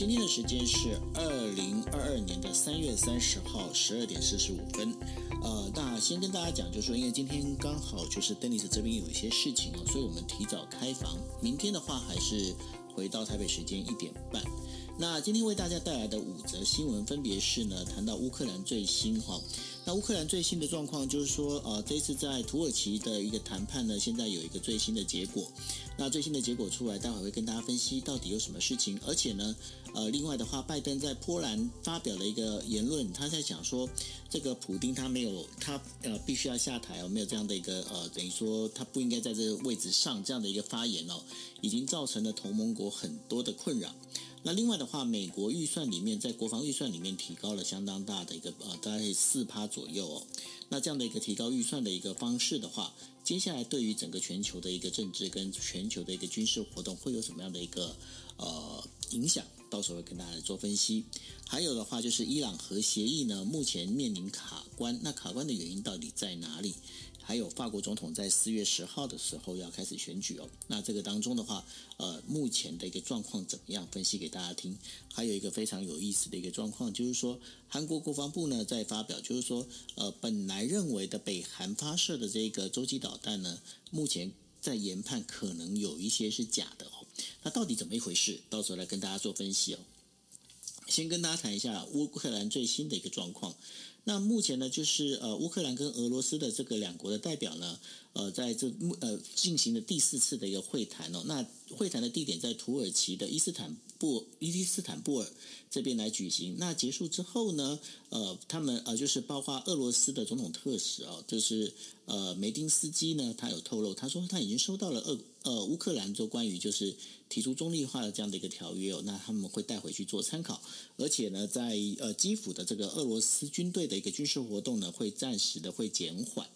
今天的时间是二零二二年的三月三十号十二点四十五分。呃，那先跟大家讲，就是说，因为今天刚好就是 Dennis 这边有一些事情哦，所以我们提早开房。明天的话，还是回到台北时间一点半。那今天为大家带来的五则新闻，分别是呢，谈到乌克兰最新哈。那乌克兰最新的状况就是说，呃，这次在土耳其的一个谈判呢，现在有一个最新的结果。那最新的结果出来，待会会跟大家分析到底有什么事情。而且呢，呃，另外的话，拜登在波兰发表了一个言论，他在讲说，这个普丁他没有他呃必须要下台哦，没有这样的一个呃，等于说他不应该在这个位置上这样的一个发言哦，已经造成了同盟国很多的困扰。那另外的话，美国预算里面在国防预算里面提高了相当大的一个呃，大概四趴左右哦。那这样的一个提高预算的一个方式的话，接下来对于整个全球的一个政治跟全球的一个军事活动会有什么样的一个呃影响？到时候跟大家来做分析。还有的话就是伊朗核协议呢，目前面临卡关，那卡关的原因到底在哪里？还有法国总统在四月十号的时候要开始选举哦，那这个当中的话，呃，目前的一个状况怎么样？分析给大家听。还有一个非常有意思的一个状况，就是说韩国国防部呢在发表，就是说，呃，本来认为的北韩发射的这个洲际导弹呢，目前在研判可能有一些是假的哦。那到底怎么一回事？到时候来跟大家做分析哦。先跟大家谈一下乌克兰最新的一个状况。那目前呢，就是呃，乌克兰跟俄罗斯的这个两国的代表呢，呃，在这呃进行的第四次的一个会谈哦。那会谈的地点在土耳其的伊斯坦布伊斯坦布尔这边来举行。那结束之后呢，呃，他们呃就是包括俄罗斯的总统特使哦，就是呃梅丁斯基呢，他有透露，他说他已经收到了俄呃乌克兰做关于就是提出中立化的这样的一个条约哦，那他们会带回去做参考。而且呢，在呃基辅的这个俄罗斯军队的一个军事活动呢，会暂时的会减缓。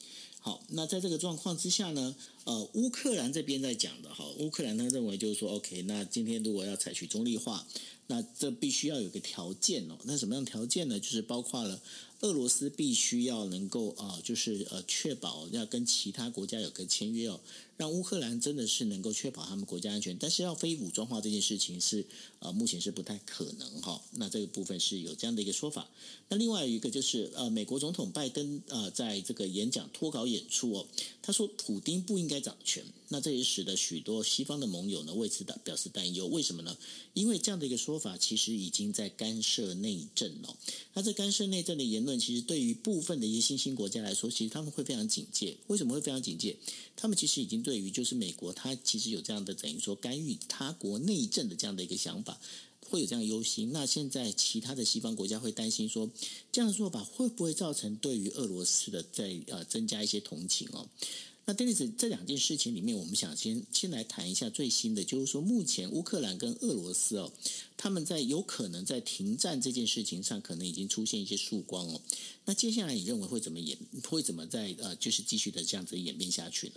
好，那在这个状况之下呢，呃，乌克兰这边在讲的哈，乌克兰他认为就是说，OK，那今天如果要采取中立化，那这必须要有个条件哦。那什么样条件呢？就是包括了俄罗斯必须要能够啊、就是呃，确保要跟其他国家有个签约哦。让乌克兰真的是能够确保他们国家安全，但是要非武装化这件事情是呃目前是不太可能哈。那这个部分是有这样的一个说法。那另外一个就是呃美国总统拜登呃在这个演讲脱稿演出哦，他说普丁不应该掌权。那这也使得许多西方的盟友呢为此的表示担忧。为什么呢？因为这样的一个说法其实已经在干涉内政哦。那这干涉内政的言论，其实对于部分的一些新兴国家来说，其实他们会非常警戒。为什么会非常警戒？他们其实已经。对于就是美国，他其实有这样的等于说干预他国内政的这样的一个想法，会有这样忧心。那现在其他的西方国家会担心说，这样的做法会不会造成对于俄罗斯的在呃增加一些同情哦？那戴尼斯这两件事情里面，我们想先先来谈一下最新的，就是说目前乌克兰跟俄罗斯哦，他们在有可能在停战这件事情上，可能已经出现一些曙光哦。那接下来你认为会怎么演？会怎么在呃就是继续的这样子演变下去呢？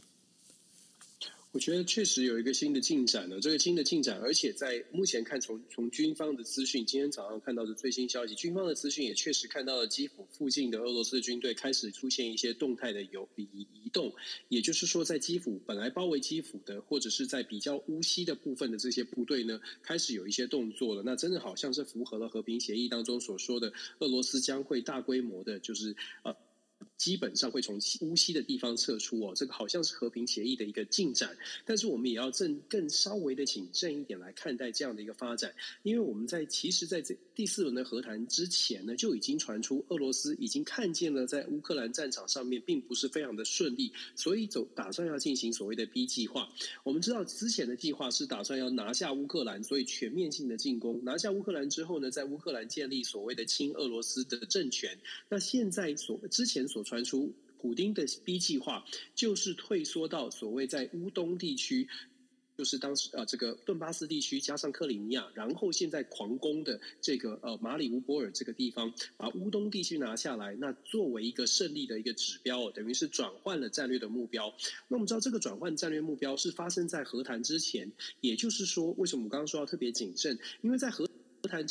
我觉得确实有一个新的进展了，这个新的进展，而且在目前看从从军方的资讯，今天早上看到的最新消息，军方的资讯也确实看到了基辅附近的俄罗斯军队开始出现一些动态的游移移动，也就是说，在基辅本来包围基辅的，或者是在比较乌西的部分的这些部队呢，开始有一些动作了。那真的好像是符合了和平协议当中所说的，俄罗斯将会大规模的，就是呃。基本上会从乌西的地方撤出哦，这个好像是和平协议的一个进展，但是我们也要正更稍微的谨慎一点来看待这样的一个发展，因为我们在其实在这第四轮的和谈之前呢，就已经传出俄罗斯已经看见了在乌克兰战场上面并不是非常的顺利，所以走打算要进行所谓的 B 计划。我们知道之前的计划是打算要拿下乌克兰，所以全面性的进攻，拿下乌克兰之后呢，在乌克兰建立所谓的亲俄罗斯的政权。那现在所之前所传出普丁的 B 计划就是退缩到所谓在乌东地区。就是当时呃，这个顿巴斯地区加上克里米亚，然后现在狂攻的这个呃马里乌波尔这个地方，把乌东地区拿下来，那作为一个胜利的一个指标，等于是转换了战略的目标。那我们知道这个转换战略目标是发生在和谈之前，也就是说，为什么我刚刚说要特别谨慎？因为在和谈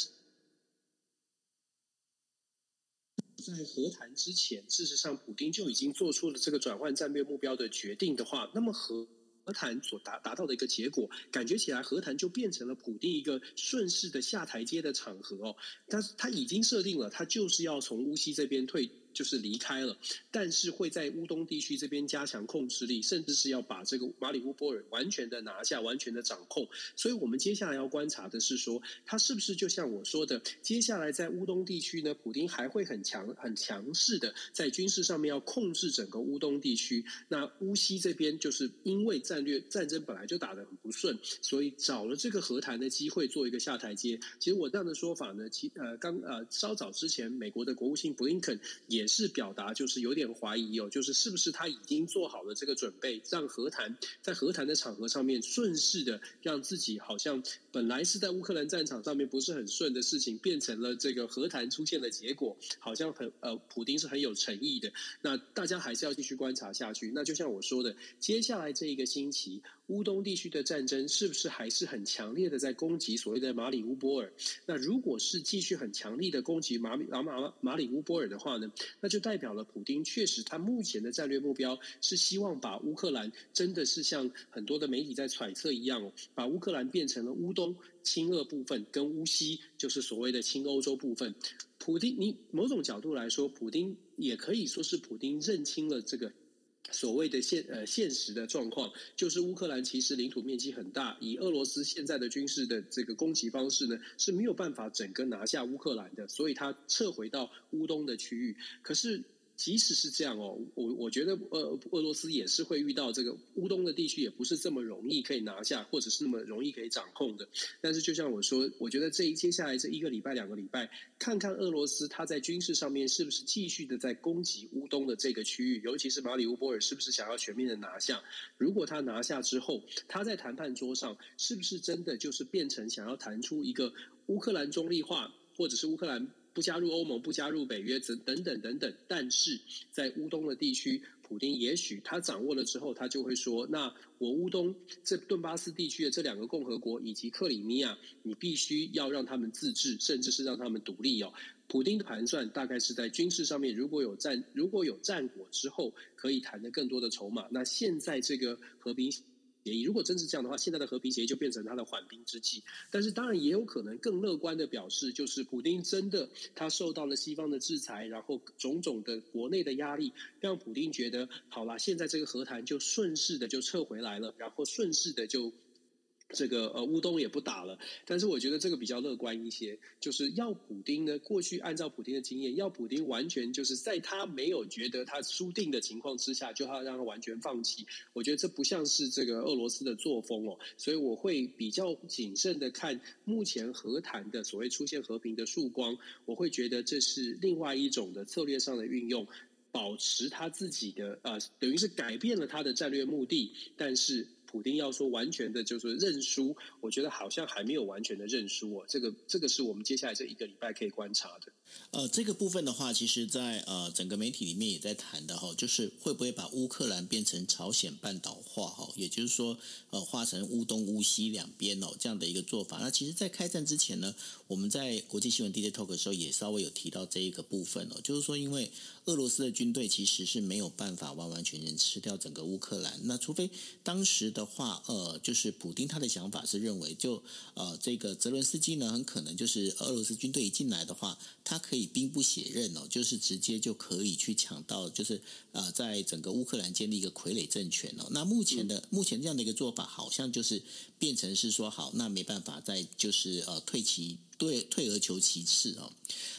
在和谈之前，事实上普丁就已经做出了这个转换战略目标的决定的话，那么和和谈所达达到的一个结果，感觉起来和谈就变成了普丁一个顺势的下台阶的场合哦。但是他已经设定了，他就是要从乌西这边退。就是离开了，但是会在乌东地区这边加强控制力，甚至是要把这个马里乌波尔完全的拿下，完全的掌控。所以，我们接下来要观察的是说，他是不是就像我说的，接下来在乌东地区呢，普丁还会很强、很强势的在军事上面要控制整个乌东地区。那乌西这边就是因为战略战争本来就打得很不顺，所以找了这个和谈的机会做一个下台阶。其实我这样的说法呢，其呃刚呃稍早之前，美国的国务卿布林肯也。是表达就是有点怀疑哦，就是是不是他已经做好了这个准备，让和谈在和谈的场合上面顺势的让自己好像本来是在乌克兰战场上面不是很顺的事情，变成了这个和谈出现的结果，好像很呃，普丁是很有诚意的。那大家还是要继续观察下去。那就像我说的，接下来这一个星期，乌东地区的战争是不是还是很强烈的在攻击所谓的马里乌波尔？那如果是继续很强力的攻击马马马马里乌波尔的话呢？那就代表了普丁确实他目前的战略目标是希望把乌克兰真的是像很多的媒体在揣测一样哦，把乌克兰变成了乌东亲俄部分，跟乌西就是所谓的亲欧洲部分。普丁，你某种角度来说，普丁也可以说是普丁认清了这个。所谓的现呃现实的状况，就是乌克兰其实领土面积很大，以俄罗斯现在的军事的这个攻击方式呢，是没有办法整个拿下乌克兰的，所以它撤回到乌东的区域。可是。即使是这样哦，我我觉得俄俄罗斯也是会遇到这个乌东的地区，也不是这么容易可以拿下，或者是那么容易可以掌控的。但是就像我说，我觉得这一接下来这一个礼拜、两个礼拜，看看俄罗斯他在军事上面是不是继续的在攻击乌东的这个区域，尤其是马里乌波尔是不是想要全面的拿下？如果他拿下之后，他在谈判桌上是不是真的就是变成想要谈出一个乌克兰中立化，或者是乌克兰？不加入欧盟，不加入北约，等等等等等。但是在乌东的地区，普丁也许他掌握了之后，他就会说：“那我乌东这顿巴斯地区的这两个共和国以及克里米亚，你必须要让他们自治，甚至是让他们独立哦。”普丁的盘算大概是在军事上面，如果有战如果有战果之后，可以谈得更多的筹码。那现在这个和平。如果真是这样的话，现在的和平协议就变成他的缓兵之计。但是当然也有可能更乐观的表示，就是普丁真的他受到了西方的制裁，然后种种的国内的压力，让普丁觉得好了，现在这个和谈就顺势的就撤回来了，然后顺势的就。这个呃乌东也不打了，但是我觉得这个比较乐观一些，就是要普丁呢，过去按照普丁的经验，要普丁完全就是在他没有觉得他输定的情况之下，就要让他完全放弃。我觉得这不像是这个俄罗斯的作风哦，所以我会比较谨慎的看目前和谈的所谓出现和平的曙光，我会觉得这是另外一种的策略上的运用，保持他自己的呃，等于是改变了他的战略目的，但是。普丁要说完全的就是认输，我觉得好像还没有完全的认输哦。这个这个是我们接下来这一个礼拜可以观察的。呃，这个部分的话，其实在呃整个媒体里面也在谈的哈，就是会不会把乌克兰变成朝鲜半岛化哈，也就是说呃化成乌东乌西两边哦这样的一个做法。那其实，在开战之前呢，我们在国际新闻 DJ Talk 的时候也稍微有提到这一个部分哦，就是说因为俄罗斯的军队其实是没有办法完完全全吃掉整个乌克兰，那除非当时的话，呃，就是普丁他的想法是认为就呃这个泽伦斯基呢，很可能就是俄罗斯军队一进来的话，他可以兵不血刃哦，就是直接就可以去抢到，就是呃在整个乌克兰建立一个傀儡政权哦。那目前的目前这样的一个做法，好像就是变成是说好，那没办法再就是呃退其。对，退而求其次啊。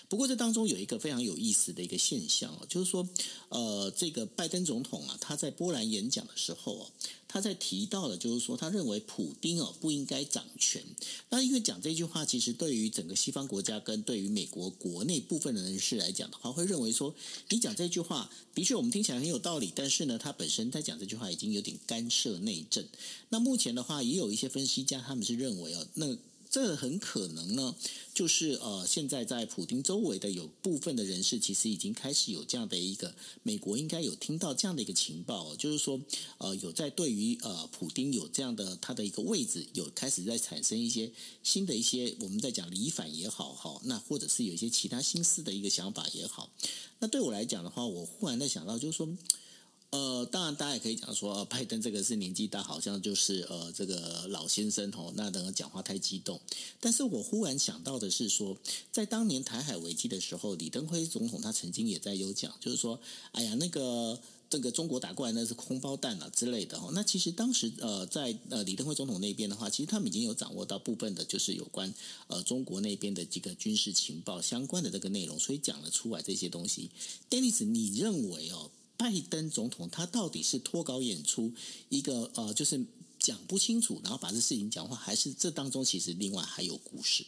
不过这当中有一个非常有意思的一个现象啊，就是说，呃，这个拜登总统啊，他在波兰演讲的时候啊，他在提到的，就是说，他认为普丁哦不应该掌权。那因为讲这句话，其实对于整个西方国家跟对于美国国内部分的人士来讲的话，会认为说，你讲这句话的确我们听起来很有道理，但是呢，他本身在讲这句话已经有点干涉内政。那目前的话，也有一些分析家他们是认为哦，那。这很可能呢，就是呃，现在在普丁周围的有部分的人士，其实已经开始有这样的一个美国应该有听到这样的一个情报，就是说呃，有在对于呃普丁有这样的他的一个位置，有开始在产生一些新的一些我们在讲离反也好哈，那或者是有一些其他心思的一个想法也好，那对我来讲的话，我忽然在想到就是说。呃，当然，大家也可以讲说，拜登这个是年纪大，好像就是呃，这个老先生哦，那等讲话太激动。但是我忽然想到的是说，在当年台海危机的时候，李登辉总统他曾经也在有讲，就是说，哎呀，那个这个中国打过来那是空包弹啊之类的哦。那其实当时呃，在呃李登辉总统那边的话，其实他们已经有掌握到部分的，就是有关呃中国那边的几个军事情报相关的这个内容，所以讲了出来这些东西。Dennis，你认为哦？拜登总统他到底是脱稿演出一个呃，就是讲不清楚，然后把这事情讲话，还是这当中其实另外还有故事？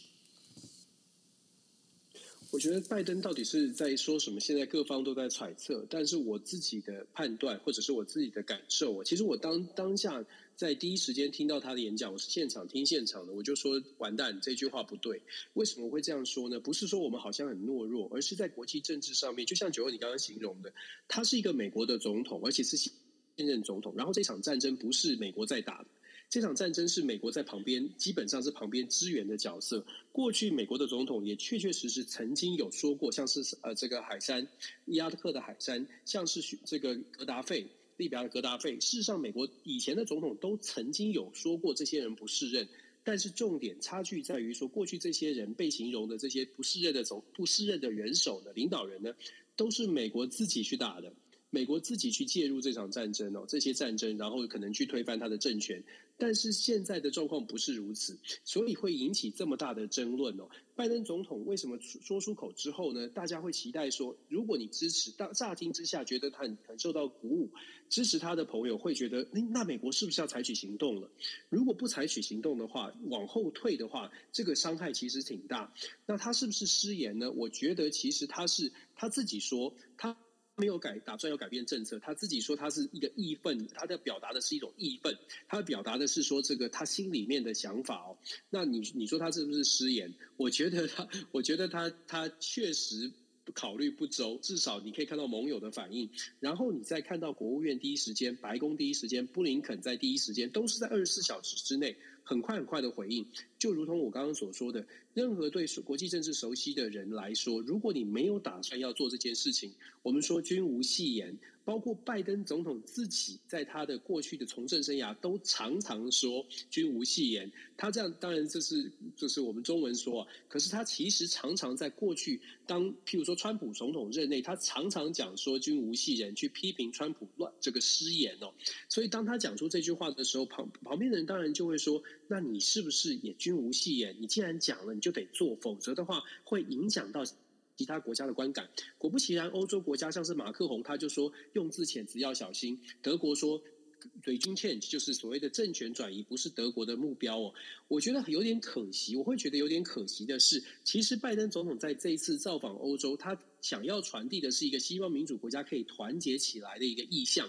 我觉得拜登到底是在说什么？现在各方都在揣测，但是我自己的判断或者是我自己的感受，我其实我当当下。在第一时间听到他的演讲，我是现场听现场的，我就说完蛋，这句话不对。为什么会这样说呢？不是说我们好像很懦弱，而是在国际政治上面，就像九二你刚刚形容的，他是一个美国的总统，而且是现任总统。然后这场战争不是美国在打，这场战争是美国在旁边，基本上是旁边支援的角色。过去美国的总统也确确实实曾经有说过，像是呃这个海山，伊拉克的海山，像是这个格达费。利比亚的格达费，事实上，美国以前的总统都曾经有说过这些人不适任，但是重点差距在于说，过去这些人被形容的这些不适任的总不适任的元首的领导人呢，都是美国自己去打的，美国自己去介入这场战争哦，这些战争，然后可能去推翻他的政权。但是现在的状况不是如此，所以会引起这么大的争论哦。拜登总统为什么说出口之后呢？大家会期待说，如果你支持，大乍听之下觉得他很很受到鼓舞，支持他的朋友会觉得，那美国是不是要采取行动了？如果不采取行动的话，往后退的话，这个伤害其实挺大。那他是不是失言呢？我觉得其实他是他自己说他。没有改，打算要改变政策。他自己说他是一个义愤，他在表达的是一种义愤，他表达的是说这个他心里面的想法哦。那你你说他是不是失言？我觉得他，我觉得他他确实考虑不周。至少你可以看到盟友的反应，然后你再看到国务院第一时间、白宫第一时间、布林肯在第一时间，都是在二十四小时之内。很快很快的回应，就如同我刚刚所说的，任何对国际政治熟悉的人来说，如果你没有打算要做这件事情，我们说君无戏言。包括拜登总统自己在他的过去的从政生涯都常常说君无戏言。他这样当然这是就是我们中文说啊，可是他其实常常在过去当譬如说川普总统任内，他常常讲说君无戏言，去批评川普乱这个失言哦。所以当他讲出这句话的时候，旁旁边的人当然就会说，那你是不是也君无戏言？你既然讲了，你就得做，否则的话会影响到。其他国家的观感，果不其然，欧洲国家像是马克宏，他就说用字遣词要小心。德国说 regime change 就是所谓的政权转移，不是德国的目标哦。我觉得有点可惜，我会觉得有点可惜的是，其实拜登总统在这一次造访欧洲，他想要传递的是一个希望民主国家可以团结起来的一个意向。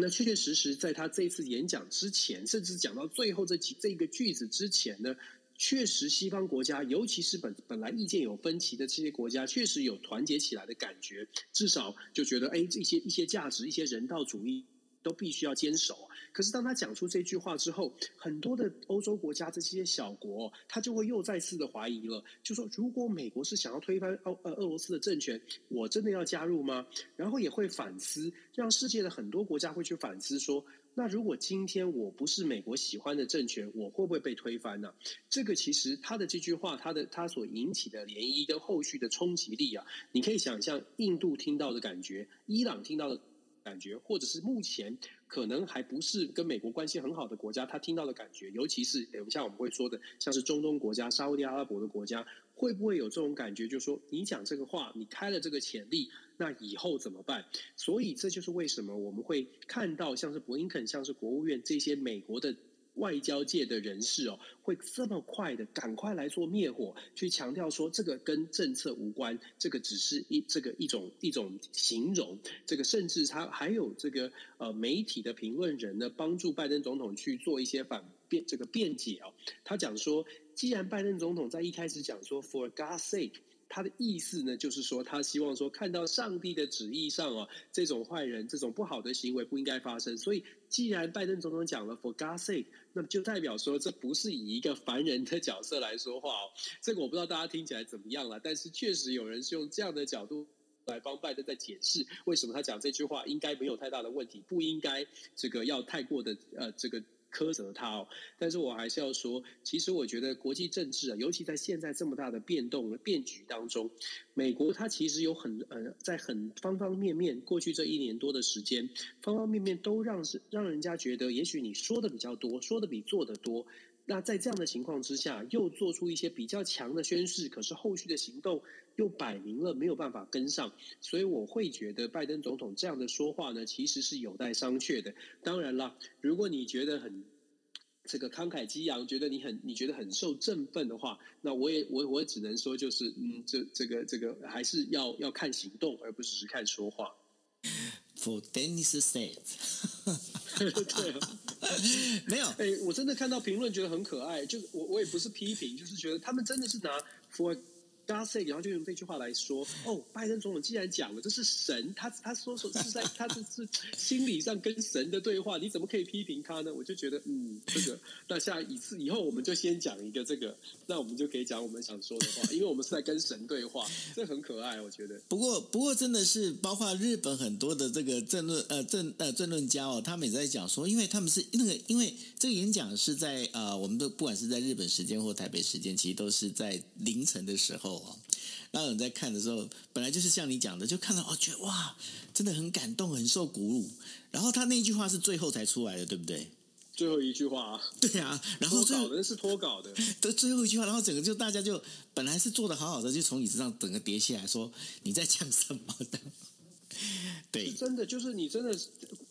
那确确实实，在他这次演讲之前，甚至讲到最后这几这个句子之前呢。确实，西方国家，尤其是本本来意见有分歧的这些国家，确实有团结起来的感觉。至少就觉得，哎，这些一些价值、一些人道主义都必须要坚守。可是当他讲出这句话之后，很多的欧洲国家这些小国，他就会又再次的怀疑了，就说：如果美国是想要推翻欧呃俄罗斯的政权，我真的要加入吗？然后也会反思，让世界的很多国家会去反思说。那如果今天我不是美国喜欢的政权，我会不会被推翻呢？这个其实他的这句话，他的他所引起的涟漪跟后续的冲击力啊，你可以想象印度听到的感觉，伊朗听到的感觉，或者是目前可能还不是跟美国关系很好的国家，他听到的感觉，尤其是像我们会说的，像是中东国家、沙乌地阿拉伯的国家，会不会有这种感觉？就是说，你讲这个话，你开了这个潜力，那以后怎么办？所以这就是为什么我们会看到像是伯林肯、像是国务院这些美国的。外交界的人士哦，会这么快的赶快来做灭火，去强调说这个跟政策无关，这个只是一这个一种一种形容，这个甚至他还有这个呃媒体的评论人呢，帮助拜登总统去做一些反辩这个辩解哦，他讲说，既然拜登总统在一开始讲说 For God's sake。他的意思呢，就是说，他希望说，看到上帝的旨意上哦，这种坏人、这种不好的行为不应该发生。所以，既然拜登总统讲了 “For God's sake”，那么就代表说，这不是以一个凡人的角色来说话哦。这个我不知道大家听起来怎么样了，但是确实有人是用这样的角度来帮拜登在解释为什么他讲这句话应该没有太大的问题，不应该这个要太过的呃这个。苛责他哦，但是我还是要说，其实我觉得国际政治啊，尤其在现在这么大的变动和变局当中，美国它其实有很呃，在很方方面面，过去这一年多的时间，方方面面都让是让人家觉得，也许你说的比较多，说的比做的多。那在这样的情况之下，又做出一些比较强的宣誓，可是后续的行动又摆明了没有办法跟上，所以我会觉得拜登总统这样的说话呢，其实是有待商榷的。当然了，如果你觉得很这个慷慨激昂，觉得你很你觉得很受振奋的话，那我也我我只能说就是嗯，这这个这个还是要要看行动，而不是只是看说话。For Dennis said，对、啊。没有，哎，我真的看到评论觉得很可爱，就是我我也不是批评，就是觉得他们真的是拿佛然后就用这句话来说，哦，拜登总统既然讲了，这是神，他他说说是在他这是心理上跟神的对话，你怎么可以批评他呢？我就觉得，嗯，这个，那下一次以后我们就先讲一个这个，那我们就可以讲我们想说的话，因为我们是在跟神对话，这很可爱，我觉得。不过，不过真的是包括日本很多的这个政论呃政呃政论家哦，他们也在讲说，因为他们是那个，因为这个演讲是在呃，我们都不管是在日本时间或台北时间，其实都是在凌晨的时候。然后你在看的时候，本来就是像你讲的，就看到哦，觉得哇，真的很感动，很受鼓舞。然后他那句话是最后才出来的，对不对？最后一句话啊，对啊。然后脱稿的是脱稿的，的最后一句话，然后整个就大家就本来是坐得好好的，就从椅子上整个跌下来说，你在讲什么的？对，真的就是你真的，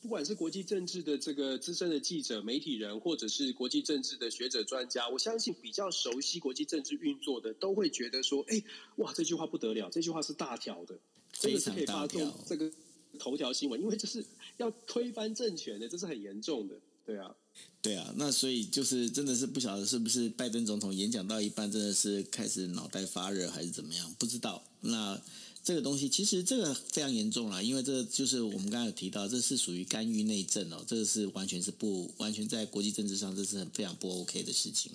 不管是国际政治的这个资深的记者、媒体人，或者是国际政治的学者专家，我相信比较熟悉国际政治运作的，都会觉得说：“哎，哇，这句话不得了，这句话是大条的，真的是可以发动这个头条新闻，因为这是要推翻政权的，这是很严重的。”对啊，对啊，那所以就是真的是不晓得是不是拜登总统演讲到一半，真的是开始脑袋发热还是怎么样？不知道那。这个东西其实这个非常严重了，因为这就是我们刚才有提到，这是属于干预内政哦，这个是完全是不完全在国际政治上，这是很非常不 OK 的事情。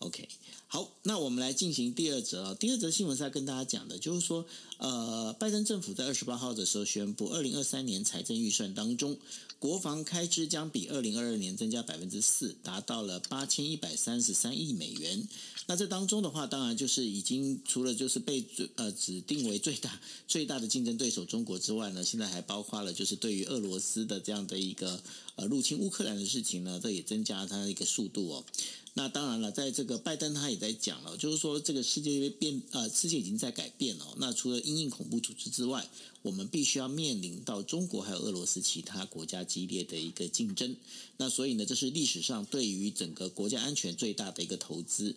OK，好，那我们来进行第二则啊。第二则新闻是要跟大家讲的，就是说，呃，拜登政府在二十八号的时候宣布，二零二三年财政预算当中，国防开支将比二零二二年增加百分之四，达到了八千一百三十三亿美元。那这当中的话，当然就是已经除了就是被呃指定为最大 最大的竞争对手中国之外呢，现在还包括了就是对于俄罗斯的这样的一个呃入侵乌克兰的事情呢，这也增加了它的一个速度哦。那当然了，在这个拜登他也在讲了，就是说这个世界变呃，世界已经在改变了。那除了因应恐怖组织之外，我们必须要面临到中国还有俄罗斯其他国家激烈的一个竞争。那所以呢，这是历史上对于整个国家安全最大的一个投资。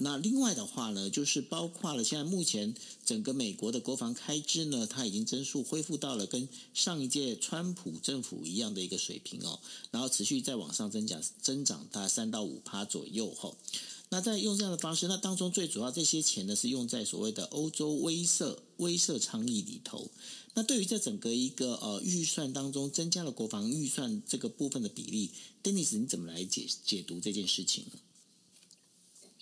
那另外的话呢，就是包括了现在目前整个美国的国防开支呢，它已经增速恢复到了跟上一届川普政府一样的一个水平哦，然后持续在往上增长，增长大概三到五趴左右哈。那在用这样的方式，那当中最主要这些钱呢是用在所谓的欧洲威慑威慑倡议里头。那对于这整个一个呃预算当中增加了国防预算这个部分的比例，Dennis 你怎么来解解读这件事情呢？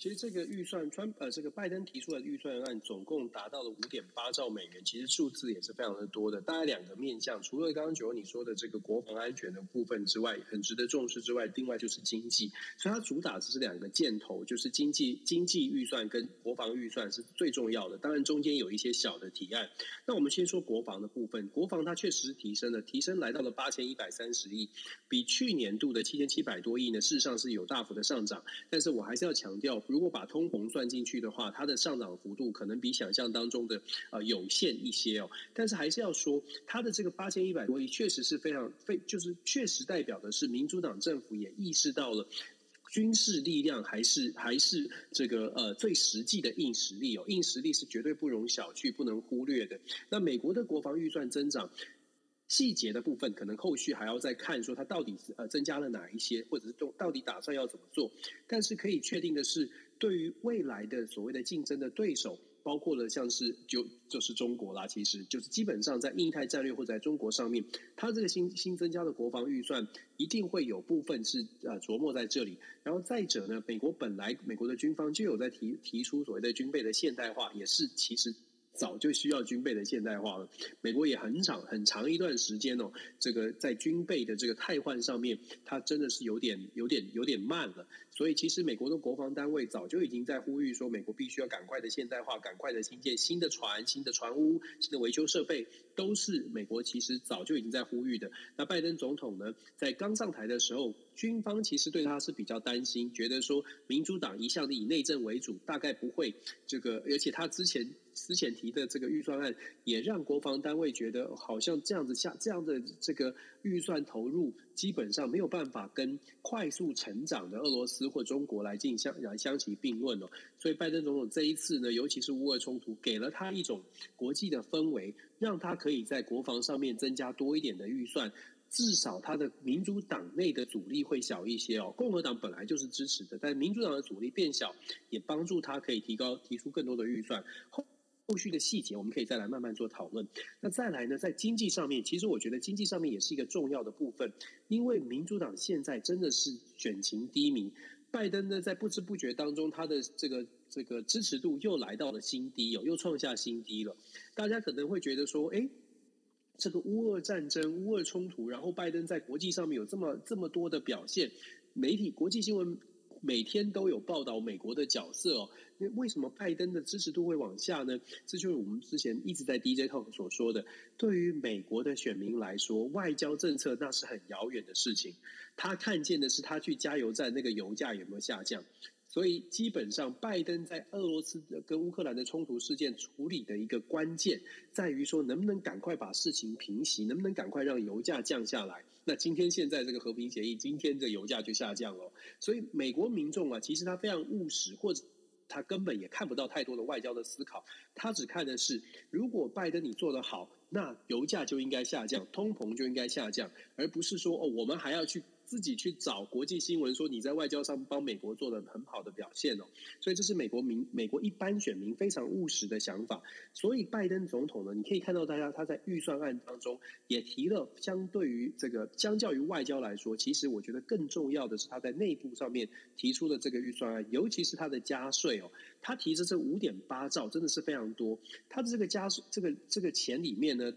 其实这个预算，川呃，这个拜登提出来的预算案总共达到了五点八兆美元，其实数字也是非常的多的。大概两个面向，除了刚刚九欧你说的这个国防安全的部分之外，很值得重视之外，另外就是经济，所以它主打的是两个箭头，就是经济经济预算跟国防预算是最重要的。当然中间有一些小的提案。那我们先说国防的部分，国防它确实是提升了，提升来到了八千一百三十亿，比去年度的七千七百多亿呢，事实上是有大幅的上涨。但是我还是要强调，如果把通膨算进去的话，它的上涨幅度可能比想象当中的呃有限一些哦。但是还是要说，它的这个八千一百多亿确实是非常非，就是确实代表的是民主党政府也意识到了军事力量还是还是这个呃最实际的硬实力哦，硬实力是绝对不容小觑、不能忽略的。那美国的国防预算增长。细节的部分可能后续还要再看，说它到底是呃增加了哪一些，或者是到底打算要怎么做。但是可以确定的是，对于未来的所谓的竞争的对手，包括了像是就就是中国啦，其实就是基本上在印太战略或者在中国上面，它这个新新增加的国防预算一定会有部分是呃琢磨在这里。然后再者呢，美国本来美国的军方就有在提提出所谓的军备的现代化，也是其实。早就需要军备的现代化了。美国也很长很长一段时间哦，这个在军备的这个汰换上面，它真的是有点有点有点慢了。所以其实美国的国防单位早就已经在呼吁说，美国必须要赶快的现代化，赶快的新建新的船、新的船坞、新的维修设备，都是美国其实早就已经在呼吁的。那拜登总统呢，在刚上台的时候，军方其实对他是比较担心，觉得说民主党一向的以内政为主，大概不会这个，而且他之前。之前提的这个预算案，也让国防单位觉得好像这样子下这样的这个预算投入，基本上没有办法跟快速成长的俄罗斯或中国来进相来相提并论哦。所以拜登总统这一次呢，尤其是乌俄冲突，给了他一种国际的氛围，让他可以在国防上面增加多一点的预算，至少他的民主党内的阻力会小一些哦。共和党本来就是支持的，但民主党的阻力变小，也帮助他可以提高提出更多的预算。后续的细节，我们可以再来慢慢做讨论。那再来呢，在经济上面，其实我觉得经济上面也是一个重要的部分，因为民主党现在真的是选情低迷，拜登呢在不知不觉当中，他的这个这个支持度又来到了新低哦，又创下新低了。大家可能会觉得说，哎，这个乌俄战争、乌俄冲突，然后拜登在国际上面有这么这么多的表现，媒体国际新闻。每天都有报道美国的角色哦，那为什么拜登的支持度会往下呢？这就是我们之前一直在 DJ Talk 所说的，对于美国的选民来说，外交政策那是很遥远的事情，他看见的是他去加油站那个油价有没有下降。所以基本上，拜登在俄罗斯跟乌克兰的冲突事件处理的一个关键，在于说能不能赶快把事情平息，能不能赶快让油价降下来。那今天现在这个和平协议，今天这油价就下降了。所以美国民众啊，其实他非常务实，或者他根本也看不到太多的外交的思考，他只看的是，如果拜登你做得好，那油价就应该下降，通膨就应该下降，而不是说哦，我们还要去。自己去找国际新闻说你在外交上帮美国做的很好的表现哦，所以这是美国民美国一般选民非常务实的想法。所以拜登总统呢，你可以看到大家他在预算案当中也提了，相对于这个相较于外交来说，其实我觉得更重要的是他在内部上面提出的这个预算案，尤其是他的加税哦，他提着这五点八兆真的是非常多，他的这个加税这个这个钱里面呢。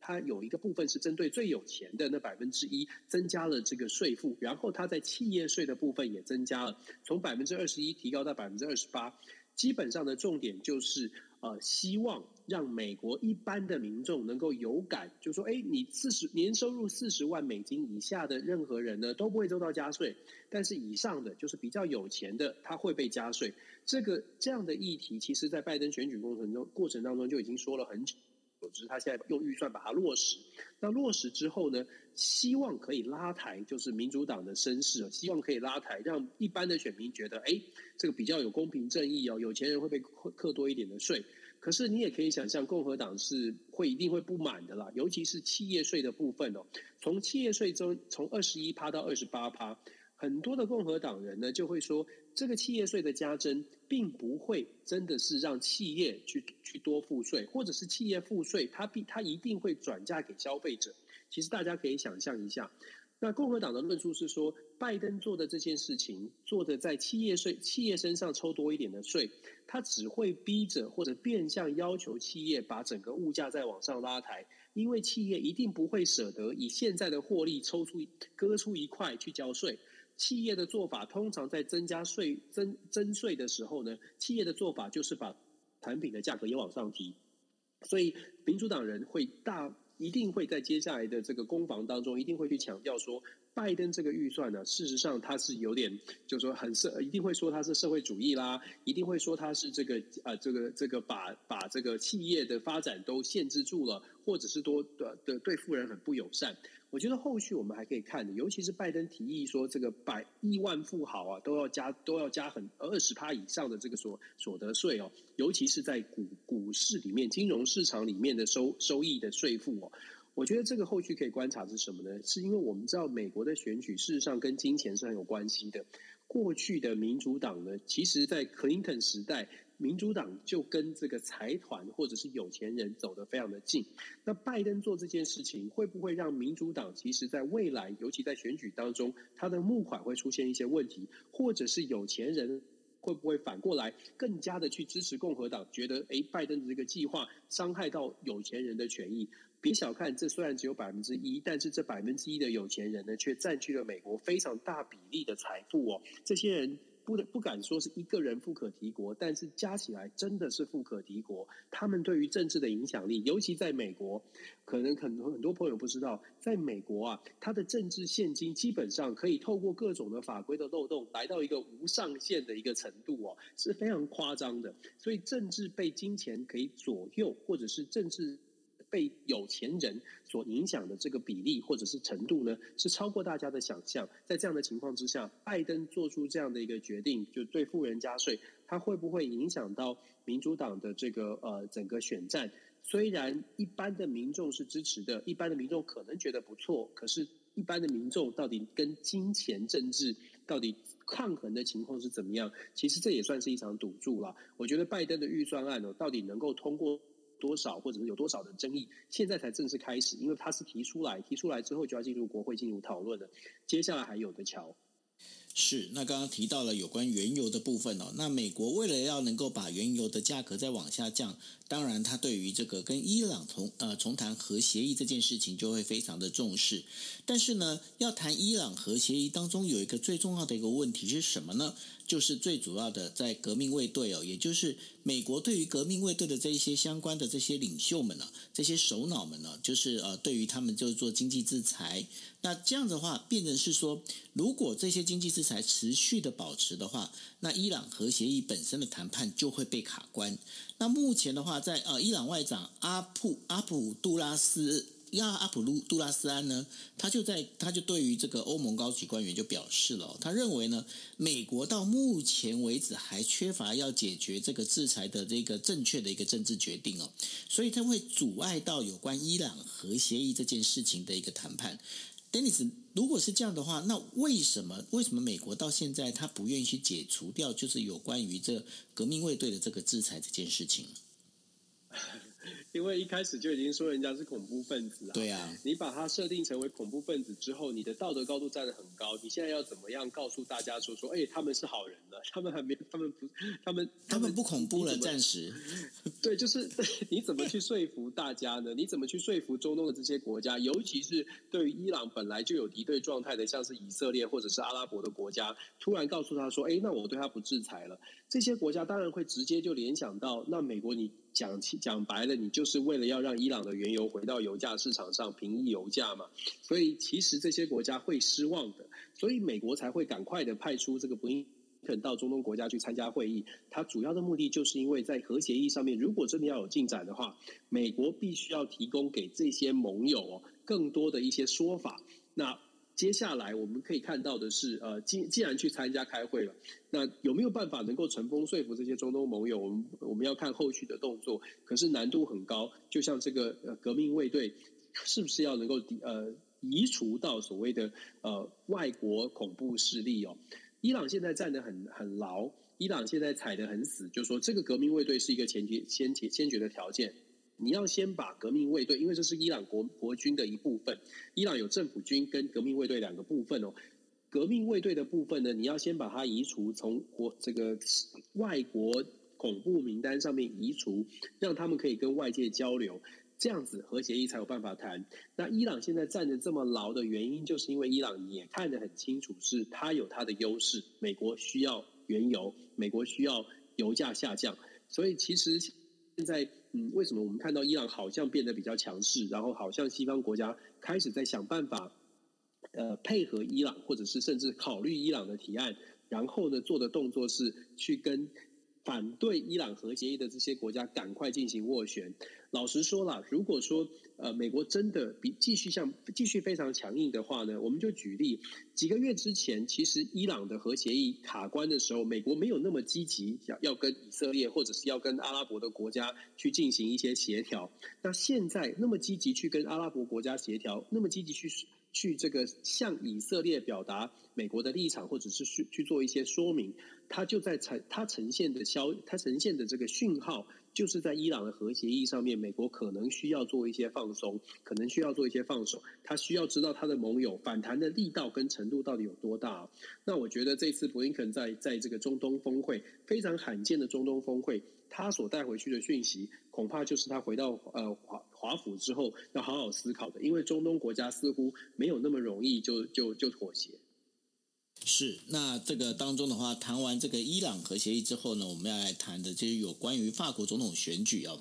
它有一个部分是针对最有钱的那百分之一增加了这个税负，然后它在企业税的部分也增加了，从百分之二十一提高到百分之二十八。基本上的重点就是呃，希望让美国一般的民众能够有感，就说，哎，你四十年收入四十万美金以下的任何人呢都不会受到加税，但是以上的就是比较有钱的，他会被加税。这个这样的议题，其实在拜登选举过程中过程当中就已经说了很久。只是他现在用预算把它落实，那落实之后呢，希望可以拉抬，就是民主党的声势，希望可以拉抬，让一般的选民觉得，哎，这个比较有公平正义哦，有钱人会被课多一点的税。可是你也可以想象，共和党是会一定会不满的啦，尤其是企业税的部分哦，从企业税中从二十一趴到二十八趴。很多的共和党人呢，就会说，这个企业税的加征，并不会真的是让企业去去多付税，或者是企业付税，它必它一定会转嫁给消费者。其实大家可以想象一下，那共和党的论述是说，拜登做的这件事情，做的在企业税、企业身上抽多一点的税，他只会逼着或者变相要求企业把整个物价再往上拉抬，因为企业一定不会舍得以现在的获利抽出割出一块去交税。企业的做法通常在增加税增增税的时候呢，企业的做法就是把产品的价格也往上提，所以民主党人会大。一定会在接下来的这个攻防当中，一定会去强调说，拜登这个预算呢，事实上他是有点，就是说很社，一定会说他是社会主义啦，一定会说他是这个啊、这个这个把把这个企业的发展都限制住了，或者是多的的对富人很不友善。我觉得后续我们还可以看的，尤其是拜登提议说，这个百亿万富豪啊都要加都要加很二十趴以上的这个所所得税哦，尤其是在股股市里面、金融市场里面的收收益的税负哦。我觉得这个后续可以观察是什么呢？是因为我们知道美国的选举事实上跟金钱是很有关系的。过去的民主党呢，其实在克林顿时代。民主党就跟这个财团或者是有钱人走得非常的近。那拜登做这件事情，会不会让民主党其实在未来，尤其在选举当中，他的募款会出现一些问题，或者是有钱人会不会反过来更加的去支持共和党，觉得诶，拜登的这个计划伤害到有钱人的权益？别小看这，虽然只有百分之一，但是这百分之一的有钱人呢，却占据了美国非常大比例的财富哦。这些人。不不敢说是一个人富可敌国，但是加起来真的是富可敌国。他们对于政治的影响力，尤其在美国，可能很多很多朋友不知道，在美国啊，他的政治现金基本上可以透过各种的法规的漏洞，来到一个无上限的一个程度哦，是非常夸张的。所以政治被金钱可以左右，或者是政治。被有钱人所影响的这个比例或者是程度呢，是超过大家的想象。在这样的情况之下，拜登做出这样的一个决定，就对富人加税，他会不会影响到民主党的这个呃整个选战？虽然一般的民众是支持的，一般的民众可能觉得不错，可是，一般的民众到底跟金钱政治到底抗衡的情况是怎么样？其实这也算是一场赌注了。我觉得拜登的预算案呢，到底能够通过？多少或者是有多少的争议，现在才正式开始，因为他是提出来，提出来之后就要进入国会进入讨论了，接下来还有的瞧。是，那刚刚提到了有关原油的部分哦，那美国为了要能够把原油的价格再往下降，当然他对于这个跟伊朗重呃重谈核协议这件事情就会非常的重视。但是呢，要谈伊朗核协议当中有一个最重要的一个问题是什么呢？就是最主要的在革命卫队哦，也就是美国对于革命卫队的这一些相关的这些领袖们呢，这些首脑们呢，就是呃对于他们就是做经济制裁。那这样的话，变成是说，如果这些经济制裁持续的保持的话，那伊朗核协议本身的谈判就会被卡关。那目前的话，在呃伊朗外长阿普阿卜杜拉斯亚阿普鲁杜拉斯安呢，他就在他就对于这个欧盟高级官员就表示了，他认为呢，美国到目前为止还缺乏要解决这个制裁的这个正确的一个政治决定哦，所以他会阻碍到有关伊朗核协议这件事情的一个谈判。Dennis，如果是这样的话，那为什么为什么美国到现在他不愿意去解除掉，就是有关于这革命卫队的这个制裁这件事情？因为一开始就已经说人家是恐怖分子啊，对啊，你把他设定成为恐怖分子之后，你的道德高度站得很高，你现在要怎么样告诉大家说说，哎，他们是好人呢？他们还没，他们不，他们他们不恐怖了，暂时。对，就是 你怎么去说服大家呢？你怎么去说服中东的这些国家，尤其是对于伊朗本来就有敌对状态的，像是以色列或者是阿拉伯的国家，突然告诉他说，哎，那我对他不制裁了，这些国家当然会直接就联想到，那美国你。讲讲白了，你就是为了要让伊朗的原油回到油价市场上，平抑油价嘛。所以其实这些国家会失望的，所以美国才会赶快的派出这个布林肯到中东国家去参加会议。它主要的目的就是因为在核协议上面，如果真的要有进展的话，美国必须要提供给这些盟友哦更多的一些说法。那接下来我们可以看到的是，呃，既既然去参加开会了，那有没有办法能够成功说服这些中东盟友？我们我们要看后续的动作，可是难度很高。就像这个呃革命卫队，是不是要能够抵呃移除到所谓的呃外国恐怖势力哦？伊朗现在站得很很牢，伊朗现在踩得很死，就说这个革命卫队是一个前提先决先决的条件。你要先把革命卫队，因为这是伊朗国国军的一部分，伊朗有政府军跟革命卫队两个部分哦。革命卫队的部分呢，你要先把它移除，从国这个外国恐怖名单上面移除，让他们可以跟外界交流，这样子核协议才有办法谈。那伊朗现在站得这么牢的原因，就是因为伊朗也看得很清楚，是它有它的优势。美国需要原油，美国需要油价下降，所以其实现在，嗯，为什么我们看到伊朗好像变得比较强势，然后好像西方国家开始在想办法。呃，配合伊朗，或者是甚至考虑伊朗的提案，然后呢，做的动作是去跟反对伊朗核协议的这些国家赶快进行斡旋。老实说了，如果说呃美国真的比继续像继续非常强硬的话呢，我们就举例几个月之前，其实伊朗的核协议卡关的时候，美国没有那么积极要要跟以色列或者是要跟阿拉伯的国家去进行一些协调。那现在那么积极去跟阿拉伯国家协调，那么积极去。去这个向以色列表达美国的立场，或者是去去做一些说明，他就在呈他呈现的消，他呈现的这个讯号，就是在伊朗的核协议上面，美国可能需要做一些放松，可能需要做一些放手，他需要知道他的盟友反弹的力道跟程度到底有多大。那我觉得这次布林肯在在这个中东峰会非常罕见的中东峰会，他所带回去的讯息，恐怕就是他回到呃华华府之后要好好思考的，因为中东国家似乎没有那么容易就就就妥协。是，那这个当中的话，谈完这个伊朗核协议之后呢，我们要来谈的就是有关于法国总统选举哦。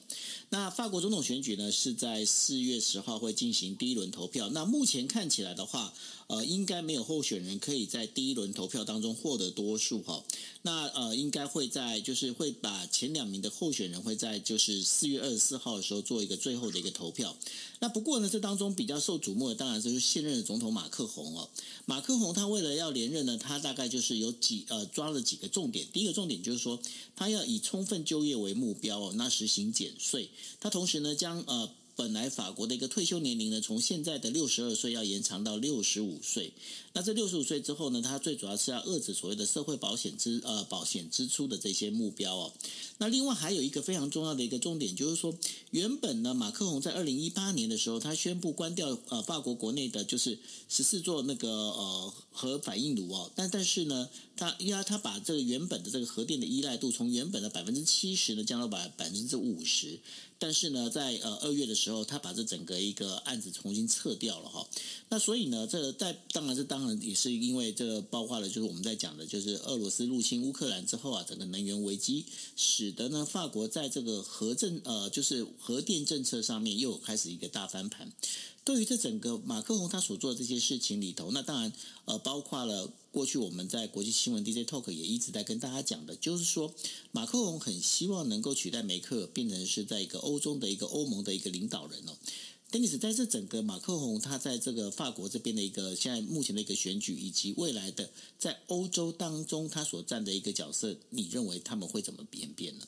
那法国总统选举呢，是在四月十号会进行第一轮投票。那目前看起来的话，呃，应该没有候选人可以在第一轮投票当中获得多数哈。那呃，应该会在就是会把前两名的候选人会在就是四月二十四号的时候做一个最后的一个投票。那不过呢，这当中比较受瞩目的当然就是现任的总统马克宏哦。马克宏他为了要连任呢，他大概就是有几呃抓了几个重点。第一个重点就是说，他要以充分就业为目标哦，那实行减税。他同时呢将呃。本来法国的一个退休年龄呢，从现在的六十二岁要延长到六十五岁。那这六十五岁之后呢，他最主要是要遏制所谓的社会保险支呃保险支出的这些目标哦。那另外还有一个非常重要的一个重点，就是说原本呢，马克宏在二零一八年的时候，他宣布关掉呃法国国内的就是十四座那个呃核反应炉哦。但但是呢，他因为他把这个原本的这个核电的依赖度从原本的百分之七十呢降到百百分之五十。但是呢，在呃二月的时候，他把这整个一个案子重新撤掉了哈。那所以呢，这在当然是当当然也是因为这包括了，就是我们在讲的，就是俄罗斯入侵乌克兰之后啊，整个能源危机，使得呢法国在这个核政呃就是核电政策上面又开始一个大翻盘。对于这整个马克龙他所做的这些事情里头，那当然呃包括了。过去我们在国际新闻 DJ Talk 也一直在跟大家讲的，就是说马克龙很希望能够取代梅克尔，变成是在一个欧洲的一个欧盟的一个领导人哦。但是在这整个马克宏他在这个法国这边的一个现在目前的一个选举，以及未来的在欧洲当中他所占的一个角色，你认为他们会怎么演变呢？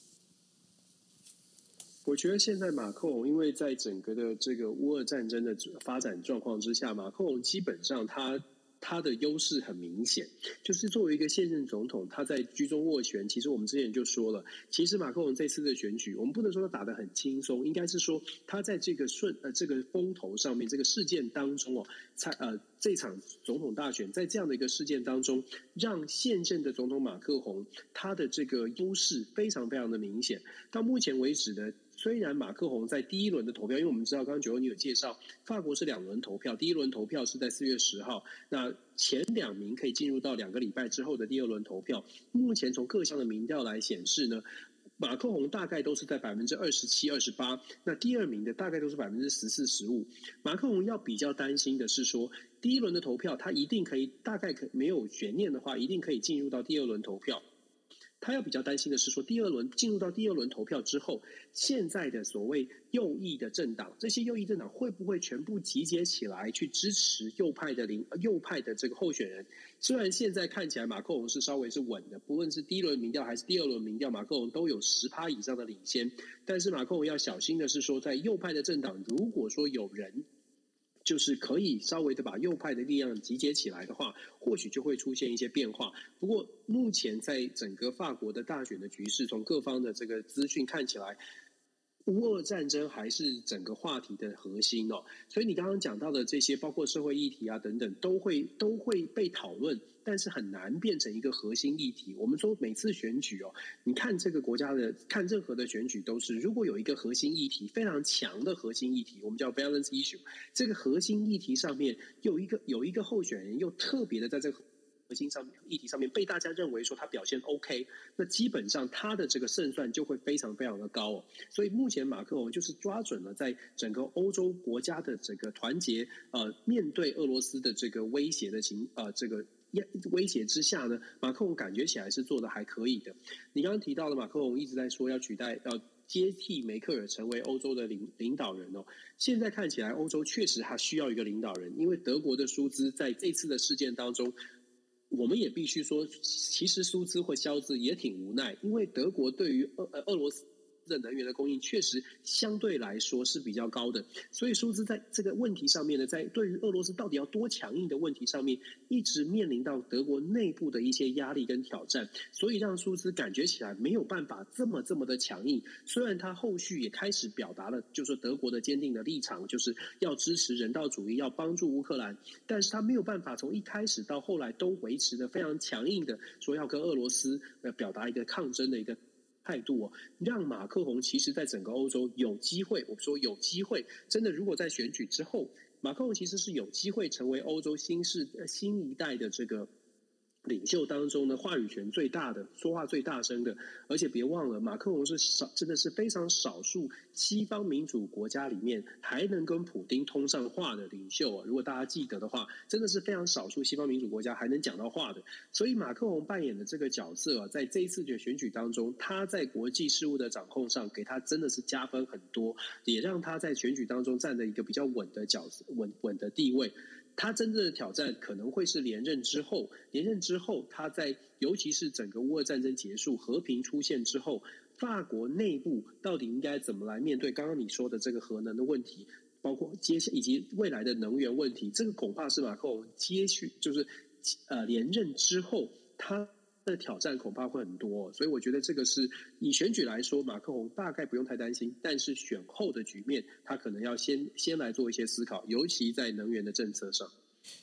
我觉得现在马克龙因为在整个的这个乌俄战争的发展状况之下，马克龙基本上他。他的优势很明显，就是作为一个现任总统，他在居中斡旋。其实我们之前就说了，其实马克龙这次的选举，我们不能说他打得很轻松，应该是说他在这个顺呃这个风头上面，这个事件当中哦，才呃这场总统大选在这样的一个事件当中，让现任的总统马克龙他的这个优势非常非常的明显。到目前为止呢。虽然马克宏在第一轮的投票，因为我们知道刚刚九欧你有介绍，法国是两轮投票，第一轮投票是在四月十号，那前两名可以进入到两个礼拜之后的第二轮投票。目前从各项的民调来显示呢，马克宏大概都是在百分之二十七、二十八，那第二名的大概都是百分之十四、十五。马克宏要比较担心的是说，第一轮的投票他一定可以，大概可没有悬念的话，一定可以进入到第二轮投票。他要比较担心的是说，第二轮进入到第二轮投票之后，现在的所谓右翼的政党，这些右翼政党会不会全部集结起来去支持右派的领右派的这个候选人？虽然现在看起来马克龙是稍微是稳的，不论是第一轮民调还是第二轮民调，马克龙都有十趴以上的领先。但是马克龙要小心的是说，在右派的政党，如果说有人。就是可以稍微的把右派的力量集结起来的话，或许就会出现一些变化。不过，目前在整个法国的大选的局势，从各方的这个资讯看起来，乌俄战争还是整个话题的核心哦。所以你刚刚讲到的这些，包括社会议题啊等等，都会都会被讨论。但是很难变成一个核心议题。我们说每次选举哦，你看这个国家的，看任何的选举都是，如果有一个核心议题非常强的核心议题，我们叫 balance issue，这个核心议题上面有一个有一个候选人又特别的在这个核心上议题上面被大家认为说他表现 OK，那基本上他的这个胜算就会非常非常的高哦。所以目前马克龙就是抓准了在整个欧洲国家的这个团结，呃，面对俄罗斯的这个威胁的情，呃，这个。威胁之下呢，马克龙感觉起来是做的还可以的。你刚刚提到的马克龙一直在说要取代、要接替梅克尔成为欧洲的领领导人哦。现在看起来，欧洲确实还需要一个领导人，因为德国的舒兹在这次的事件当中，我们也必须说，其实苏兹或肖兹也挺无奈，因为德国对于俄俄罗斯。的能源的供应确实相对来说是比较高的，所以舒兹在这个问题上面呢，在对于俄罗斯到底要多强硬的问题上面，一直面临到德国内部的一些压力跟挑战，所以让舒兹感觉起来没有办法这么这么的强硬。虽然他后续也开始表达了，就是德国的坚定的立场，就是要支持人道主义，要帮助乌克兰，但是他没有办法从一开始到后来都维持的非常强硬的说要跟俄罗斯呃表达一个抗争的一个。态度哦，让马克宏其实在整个欧洲有机会。我说有机会，真的，如果在选举之后，马克宏其实是有机会成为欧洲新世新一代的这个。领袖当中呢，话语权最大的、说话最大声的，而且别忘了，马克龙是少，真的是非常少数西方民主国家里面还能跟普丁通上话的领袖啊！如果大家记得的话，真的是非常少数西方民主国家还能讲到话的。所以，马克龙扮演的这个角色啊，在这一次的选举当中，他在国际事务的掌控上，给他真的是加分很多，也让他在选举当中站在一个比较稳的角色、稳稳的地位。他真正的挑战可能会是连任之后，连任之后，他在尤其是整个乌俄战争结束、和平出现之后，法国内部到底应该怎么来面对刚刚你说的这个核能的问题，包括接下以及未来的能源问题，这个恐怕是马克龙接续就是呃连任之后他。的挑战恐怕会很多，所以我觉得这个是以选举来说，马克宏大概不用太担心。但是选后的局面，他可能要先先来做一些思考，尤其在能源的政策上。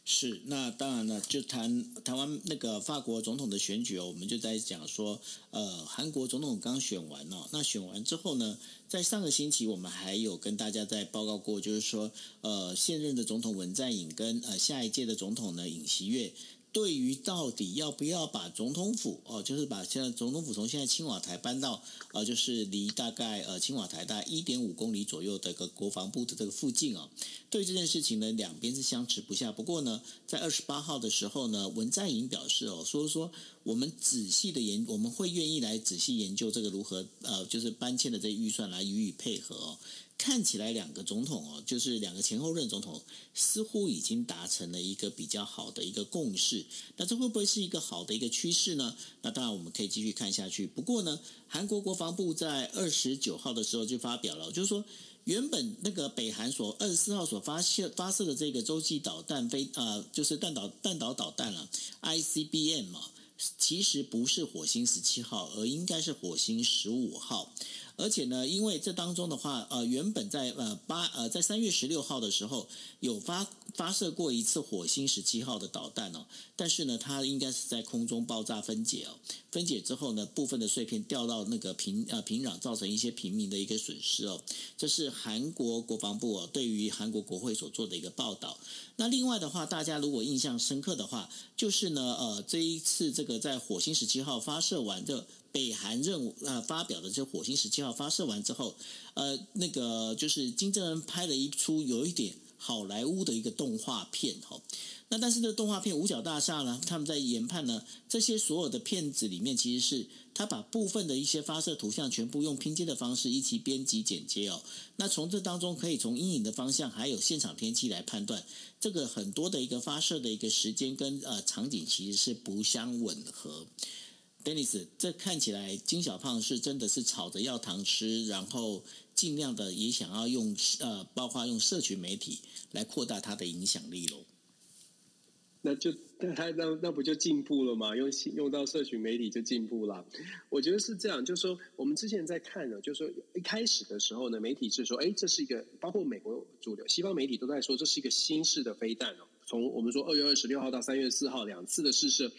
是，那当然了，就谈谈完那个法国总统的选举哦，我们就在讲说，呃，韩国总统刚选完哦，那选完之后呢，在上个星期我们还有跟大家在报告过，就是说，呃，现任的总统文在寅跟呃下一届的总统呢尹锡悦。对于到底要不要把总统府哦，就是把现在总统府从现在青瓦台搬到呃，就是离大概呃青瓦台大概一点五公里左右的个国防部的这个附近哦，对这件事情呢，两边是相持不下。不过呢，在二十八号的时候呢，文在寅表示哦，说说我们仔细的研，我们会愿意来仔细研究这个如何呃，就是搬迁的这预算来予以配合哦。看起来两个总统哦，就是两个前后任总统，似乎已经达成了一个比较好的一个共识。那这会不会是一个好的一个趋势呢？那当然我们可以继续看下去。不过呢，韩国国防部在二十九号的时候就发表了，就是说原本那个北韩所二十四号所发射发射的这个洲际导弹飞啊、就是弹道弹道导弹了，ICBM 嘛，其实不是火星十七号，而应该是火星十五号。而且呢，因为这当中的话，呃，原本在呃八呃在三月十六号的时候有发发射过一次火星十七号的导弹哦，但是呢，它应该是在空中爆炸分解哦，分解之后呢，部分的碎片掉到那个平呃平壤，造成一些平民的一个损失哦。这是韩国国防部哦对于韩国国会所做的一个报道。那另外的话，大家如果印象深刻的话，就是呢，呃，这一次这个在火星十七号发射完的。北韩任务啊、呃、发表的这火星十七号发射完之后，呃，那个就是金正恩拍了一出有一点好莱坞的一个动画片哈。那但是这动画片五角大厦呢，他们在研判呢，这些所有的片子里面，其实是他把部分的一些发射图像全部用拼接的方式一起编辑剪接哦。那从这当中可以从阴影的方向还有现场天气来判断，这个很多的一个发射的一个时间跟呃场景其实是不相吻合。Dennis，这看起来金小胖是真的是吵着要糖吃，然后尽量的也想要用呃，包括用社群媒体来扩大他的影响力喽。那就那他那那不就进步了吗？用用到社群媒体就进步了。我觉得是这样，就是说我们之前在看呢，就是说一开始的时候呢，媒体是说，哎，这是一个包括美国主流、西方媒体都在说，这是一个新式的飞弹哦。从我们说二月二十六号到三月四号两次的试射。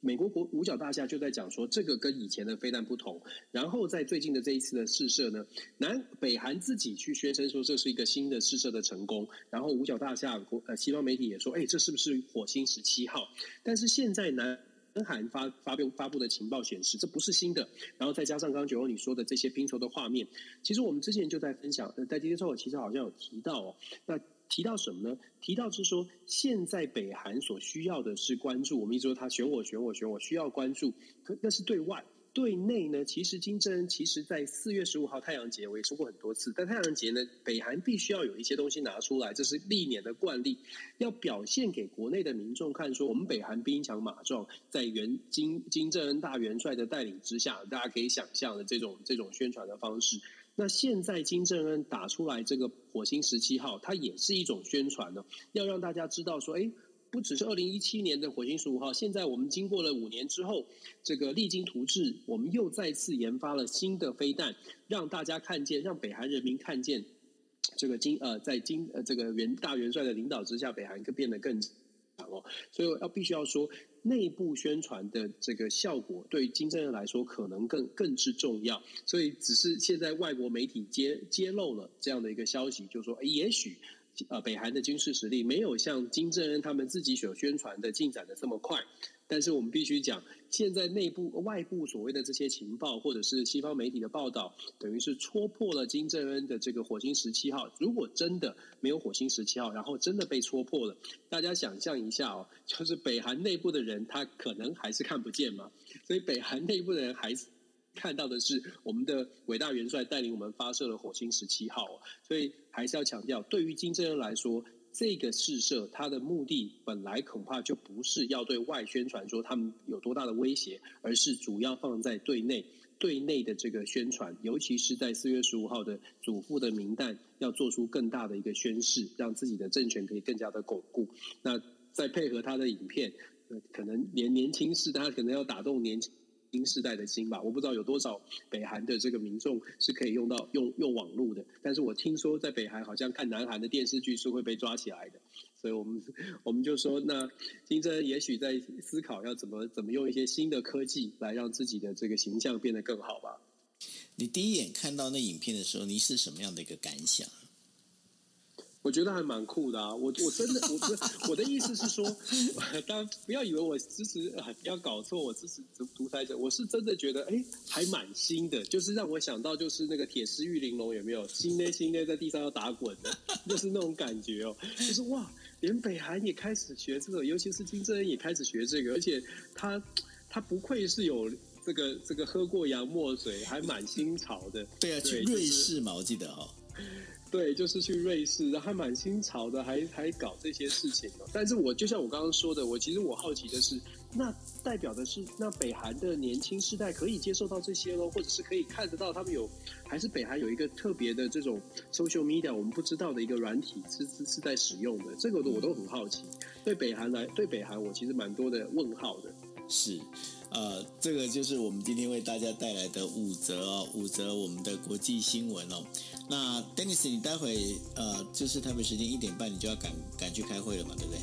美国国五角大厦就在讲说，这个跟以前的飞弹不同。然后在最近的这一次的试射呢，南北韩自己去宣称说这是一个新的试射的成功。然后五角大厦国呃西方媒体也说，哎，这是不是火星十七号？但是现在南南韩发发布发布的情报显示，这不是新的。然后再加上刚刚九欧你说的这些拼凑的画面，其实我们之前就在分享，在今天之后其实好像有提到哦，那。提到什么呢？提到是说，现在北韩所需要的是关注。我们一直说他选我选我选我，需要关注。可那是对外，对内呢？其实金正恩其实在四月十五号太阳节，我也说过很多次。但太阳节呢，北韩必须要有一些东西拿出来，这是历年的惯例，要表现给国内的民众看，说我们北韩兵强马壮，在元金金正恩大元帅的带领之下，大家可以想象的这种这种宣传的方式。那现在金正恩打出来这个火星十七号，它也是一种宣传呢，要让大家知道说，哎，不只是二零一七年的火星十五号，现在我们经过了五年之后，这个励精图治，我们又再次研发了新的飞弹，让大家看见，让北韩人民看见，这个金呃，在金呃这个元大元帅的领导之下，北韩更变得更强哦，所以要必须要说。内部宣传的这个效果，对金正恩来说可能更更之重要。所以，只是现在外国媒体揭揭露了这样的一个消息，就是说，也许呃，北韩的军事实力没有像金正恩他们自己所宣传的进展的这么快。但是我们必须讲，现在内部、外部所谓的这些情报，或者是西方媒体的报道，等于是戳破了金正恩的这个火星十七号。如果真的没有火星十七号，然后真的被戳破了，大家想象一下哦，就是北韩内部的人，他可能还是看不见嘛。所以北韩内部的人还是看到的是我们的伟大元帅带领我们发射了火星十七号。所以还是要强调，对于金正恩来说。这个试射，它的目的本来恐怕就不是要对外宣传说他们有多大的威胁，而是主要放在对内，对内的这个宣传，尤其是在四月十五号的祖父的冥诞，要做出更大的一个宣示，让自己的政权可以更加的巩固。那再配合他的影片，可能连年轻世代，他可能要打动年轻。新世代的心吧，我不知道有多少北韩的这个民众是可以用到用用网络的，但是我听说在北韩好像看南韩的电视剧是会被抓起来的，所以我们我们就说，那金正也许在思考要怎么怎么用一些新的科技来让自己的这个形象变得更好吧。你第一眼看到那影片的时候，你是什么样的一个感想？我觉得还蛮酷的啊！我我真的，我不我的意思是说，当然不要以为我支持，不要搞错，我支持独独裁者。我是真的觉得，哎，还蛮新的，就是让我想到，就是那个铁丝玉玲珑有没有？新的新的在地上要打滚的，就是那种感觉哦。就是哇，连北韩也开始学这个，尤其是金正恩也开始学这个，而且他他不愧是有这个这个喝过洋墨水，还蛮新潮的。对啊，去瑞士嘛，我记得哈、哦。对，就是去瑞士，然后还蛮新潮的，还还搞这些事情哦。但是我就像我刚刚说的，我其实我好奇的是，那代表的是，那北韩的年轻世代可以接受到这些咯，或者是可以看得到他们有，还是北韩有一个特别的这种 social media 我们不知道的一个软体是是是在使用的，这个我都很好奇。对北韩来，对北韩我其实蛮多的问号的。是，呃，这个就是我们今天为大家带来的五则哦，五则我们的国际新闻哦。那 Dennis，你待会呃，就是台北时间一点半，你就要赶赶去开会了嘛，对不对？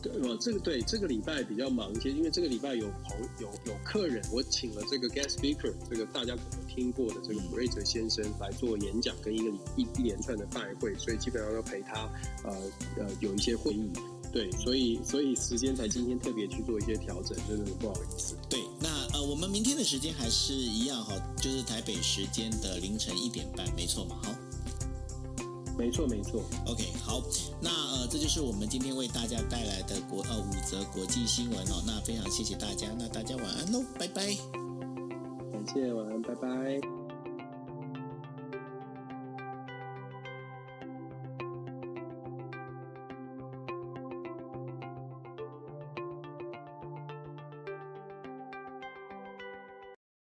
对，哦，这个对，这个礼拜比较忙一些，因为这个礼拜有朋有有客人，我请了这个 guest speaker，这个大家可能听过的这个普瑞泽先生来做演讲，跟一个一一连串的拜会，所以基本上要陪他呃呃有一些会议。对，所以所以时间才今天特别去做一些调整，真的不好意思。对，那呃，我们明天的时间还是一样哈，就是台北时间的凌晨一点半，没错嘛，好。没错没错。OK，好，那呃，这就是我们今天为大家带来的国呃五则国际新闻哦，那非常谢谢大家，那大家晚安喽，拜拜。感谢，晚安，拜拜。